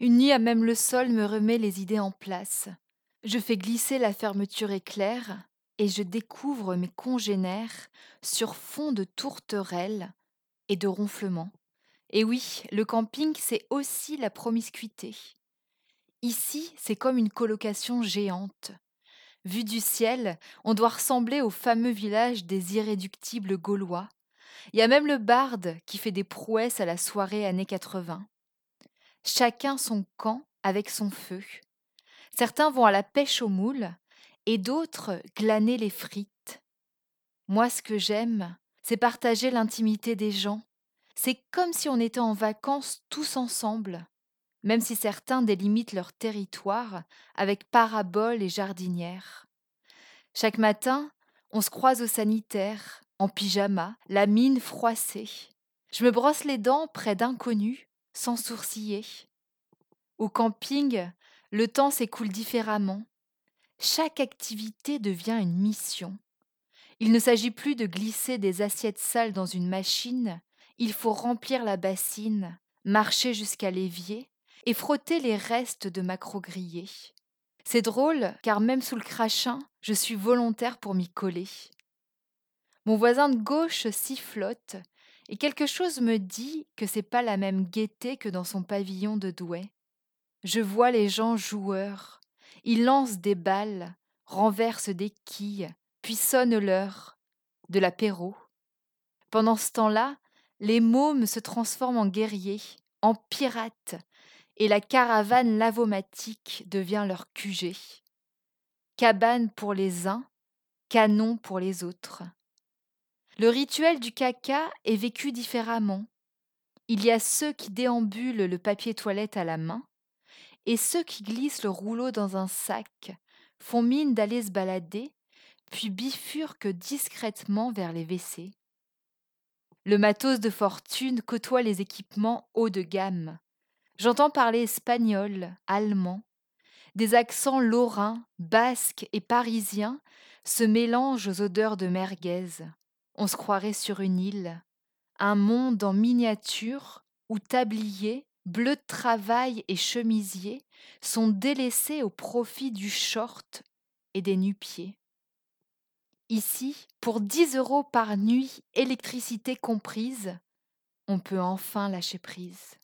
Une nuit à même le sol me remet les idées en place. Je fais glisser la fermeture éclair et je découvre mes congénères sur fond de tourterelles et de ronflements. Et oui, le camping, c'est aussi la promiscuité. Ici, c'est comme une colocation géante. Vu du ciel, on doit ressembler au fameux village des irréductibles gaulois. Il y a même le barde qui fait des prouesses à la soirée années 80. Chacun son camp avec son feu. Certains vont à la pêche aux moules et d'autres glaner les frites. Moi, ce que j'aime, c'est partager l'intimité des gens. C'est comme si on était en vacances tous ensemble, même si certains délimitent leur territoire avec paraboles et jardinières. Chaque matin, on se croise au sanitaire, en pyjama, la mine froissée. Je me brosse les dents près d'inconnus, sans sourciller. Au camping, le temps s'écoule différemment. Chaque activité devient une mission. Il ne s'agit plus de glisser des assiettes sales dans une machine, il faut remplir la bassine, marcher jusqu'à l'évier et frotter les restes de macro grillés. C'est drôle, car même sous le crachin, je suis volontaire pour m'y coller. Mon voisin de gauche sifflote, et quelque chose me dit que c'est pas la même gaieté que dans son pavillon de Douai. Je vois les gens joueurs. Ils lancent des balles, renversent des quilles, puis sonnent l'heure. De l'apéro. Pendant ce temps-là, les mômes se transforment en guerriers, en pirates, et la caravane lavomatique devient leur QG. Cabane pour les uns, canon pour les autres. Le rituel du caca est vécu différemment. Il y a ceux qui déambulent le papier toilette à la main, et ceux qui glissent le rouleau dans un sac font mine d'aller se balader, puis bifurquent discrètement vers les WC. Le matos de fortune côtoie les équipements haut de gamme. J'entends parler espagnol, allemand. Des accents lorrains, basques et parisiens se mélangent aux odeurs de merguez. On se croirait sur une île. Un monde en miniature où tabliers, bleu de travail et chemisier sont délaissés au profit du short et des nu-pieds. Ici, pour 10 euros par nuit, électricité comprise, on peut enfin lâcher prise.